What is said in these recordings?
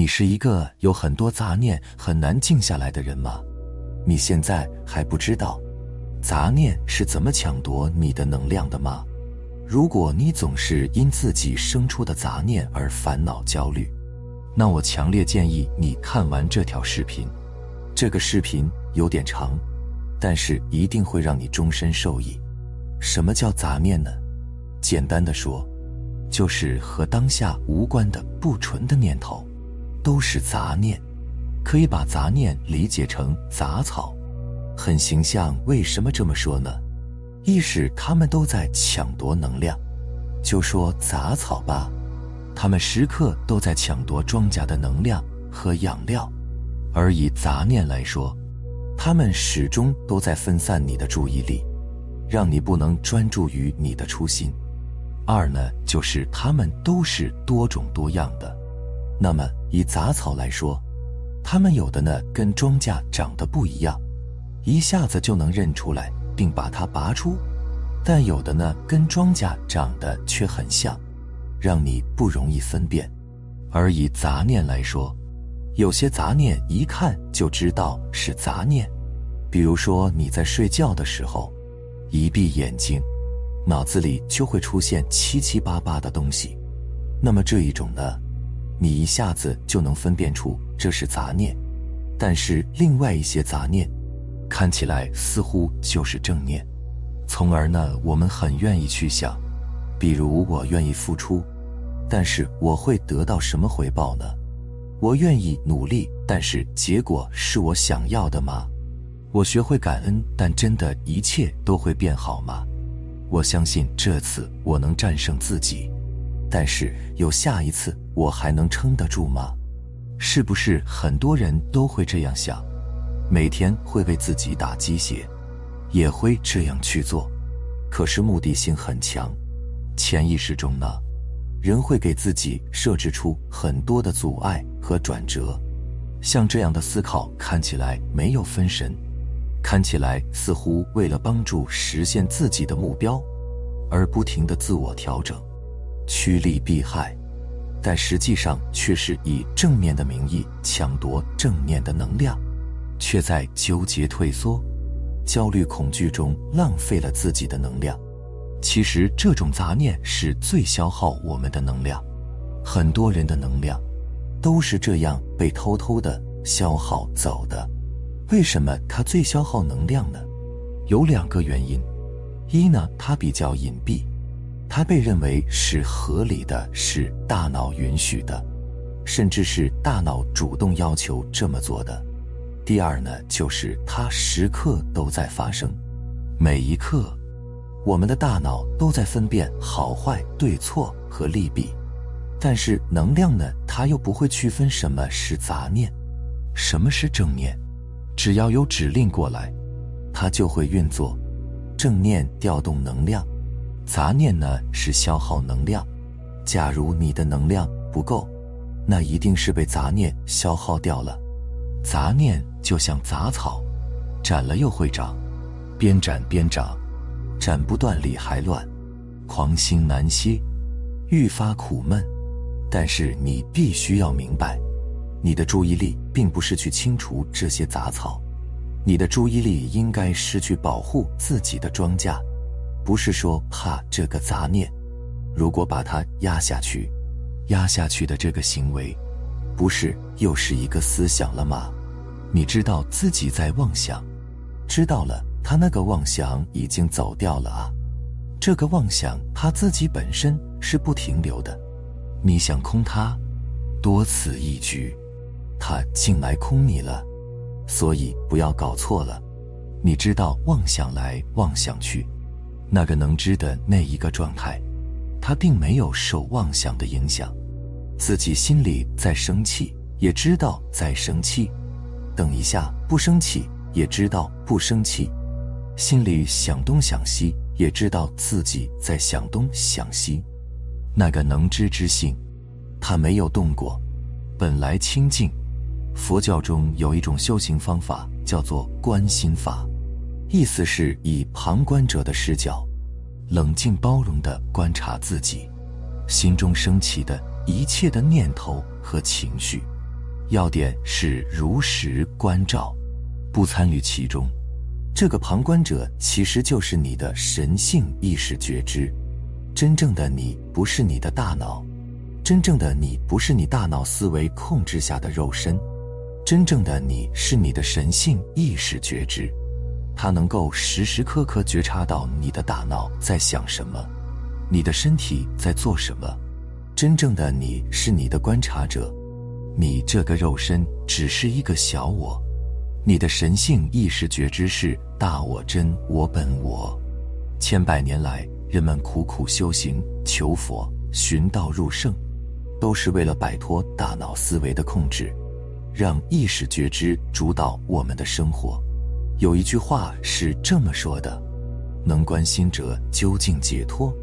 你是一个有很多杂念、很难静下来的人吗？你现在还不知道杂念是怎么抢夺你的能量的吗？如果你总是因自己生出的杂念而烦恼焦虑，那我强烈建议你看完这条视频。这个视频有点长，但是一定会让你终身受益。什么叫杂念呢？简单的说，就是和当下无关的不纯的念头，都是杂念。可以把杂念理解成杂草，很形象。为什么这么说呢？一是他们都在抢夺能量，就说杂草吧，他们时刻都在抢夺庄稼的能量和养料；而以杂念来说，他们始终都在分散你的注意力，让你不能专注于你的初心。二呢，就是他们都是多种多样的。那么以杂草来说，他们有的呢跟庄稼长得不一样，一下子就能认出来。并把它拔出，但有的呢，跟庄稼长得却很像，让你不容易分辨。而以杂念来说，有些杂念一看就知道是杂念，比如说你在睡觉的时候，一闭眼睛，脑子里就会出现七七八八的东西，那么这一种呢，你一下子就能分辨出这是杂念。但是另外一些杂念。看起来似乎就是正念，从而呢，我们很愿意去想，比如我愿意付出，但是我会得到什么回报呢？我愿意努力，但是结果是我想要的吗？我学会感恩，但真的一切都会变好吗？我相信这次我能战胜自己，但是有下一次我还能撑得住吗？是不是很多人都会这样想？每天会为自己打鸡血，也会这样去做，可是目的性很强。潜意识中呢，人会给自己设置出很多的阻碍和转折。像这样的思考看起来没有分神，看起来似乎为了帮助实现自己的目标，而不停的自我调整，趋利避害，但实际上却是以正面的名义抢夺正面的能量。却在纠结、退缩、焦虑、恐惧中浪费了自己的能量。其实，这种杂念是最消耗我们的能量。很多人的能量都是这样被偷偷的消耗走的。为什么它最消耗能量呢？有两个原因：一呢，它比较隐蔽，它被认为是合理的，是大脑允许的，甚至是大脑主动要求这么做的。第二呢，就是它时刻都在发生，每一刻，我们的大脑都在分辨好坏、对错和利弊，但是能量呢，它又不会区分什么是杂念，什么是正念，只要有指令过来，它就会运作。正念调动能量，杂念呢是消耗能量。假如你的能量不够，那一定是被杂念消耗掉了。杂念就像杂草，斩了又会长，边斩边长，斩不断理还乱，狂心难息，愈发苦闷。但是你必须要明白，你的注意力并不是去清除这些杂草，你的注意力应该是去保护自己的庄稼，不是说怕这个杂念。如果把它压下去，压下去的这个行为。不是又是一个思想了吗？你知道自己在妄想，知道了，他那个妄想已经走掉了啊。这个妄想他自己本身是不停留的，你想空他，多此一举，他竟来空你了。所以不要搞错了，你知道妄想来妄想去，那个能知的那一个状态，他并没有受妄想的影响。自己心里在生气，也知道在生气；等一下不生气，也知道不生气；心里想东想西，也知道自己在想东想西。那个能知之性，他没有动过，本来清净。佛教中有一种修行方法，叫做观心法，意思是以旁观者的视角，冷静包容地观察自己心中升起的。一切的念头和情绪，要点是如实关照，不参与其中。这个旁观者其实就是你的神性意识觉知。真正的你不是你的大脑，真正的你不是你大脑思维控制下的肉身，真正的你是你的神性意识觉知。它能够时时刻刻觉察到你的大脑在想什么，你的身体在做什么。真正的你是你的观察者，你这个肉身只是一个小我，你的神性意识觉知是大我真我本我。千百年来，人们苦苦修行、求佛、寻道入圣，都是为了摆脱大脑思维的控制，让意识觉知主导我们的生活。有一句话是这么说的：“能观心者究竟解脱，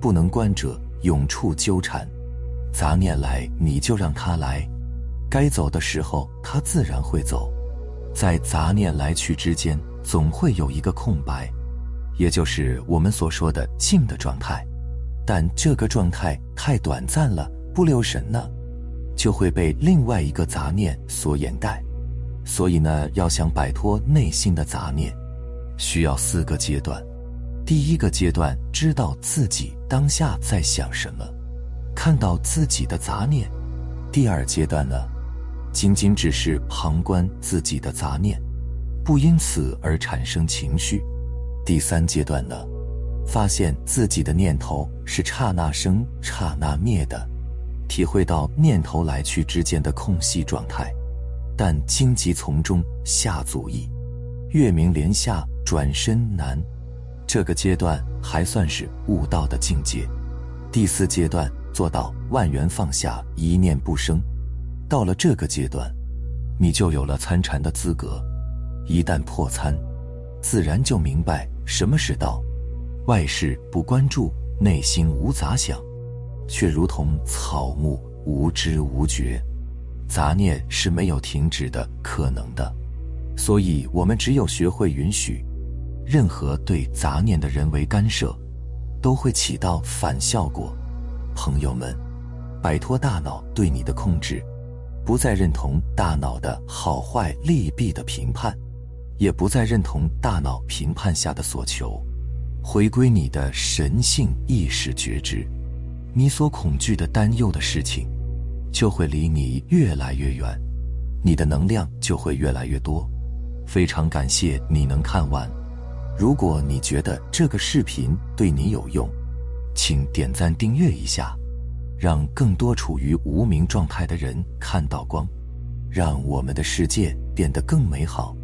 不能观者永处纠缠。杂念来，你就让它来；该走的时候，它自然会走。在杂念来去之间，总会有一个空白，也就是我们所说的静的状态。但这个状态太短暂了，不留神呢，就会被另外一个杂念所掩盖。”所以呢，要想摆脱内心的杂念，需要四个阶段。第一个阶段，知道自己当下在想什么，看到自己的杂念。第二阶段呢，仅仅只是旁观自己的杂念，不因此而产生情绪。第三阶段呢，发现自己的念头是刹那生、刹那灭的，体会到念头来去之间的空隙状态。但荆棘丛中下足矣，月明帘下转身难。这个阶段还算是悟道的境界。第四阶段做到万缘放下，一念不生。到了这个阶段，你就有了参禅的资格。一旦破参，自然就明白什么是道。外事不关注，内心无杂想，却如同草木无知无觉。杂念是没有停止的可能的，所以我们只有学会允许，任何对杂念的人为干涉，都会起到反效果。朋友们，摆脱大脑对你的控制，不再认同大脑的好坏利弊的评判，也不再认同大脑评判下的所求，回归你的神性意识觉知，你所恐惧的担忧的事情。就会离你越来越远，你的能量就会越来越多。非常感谢你能看完。如果你觉得这个视频对你有用，请点赞订阅一下，让更多处于无名状态的人看到光，让我们的世界变得更美好。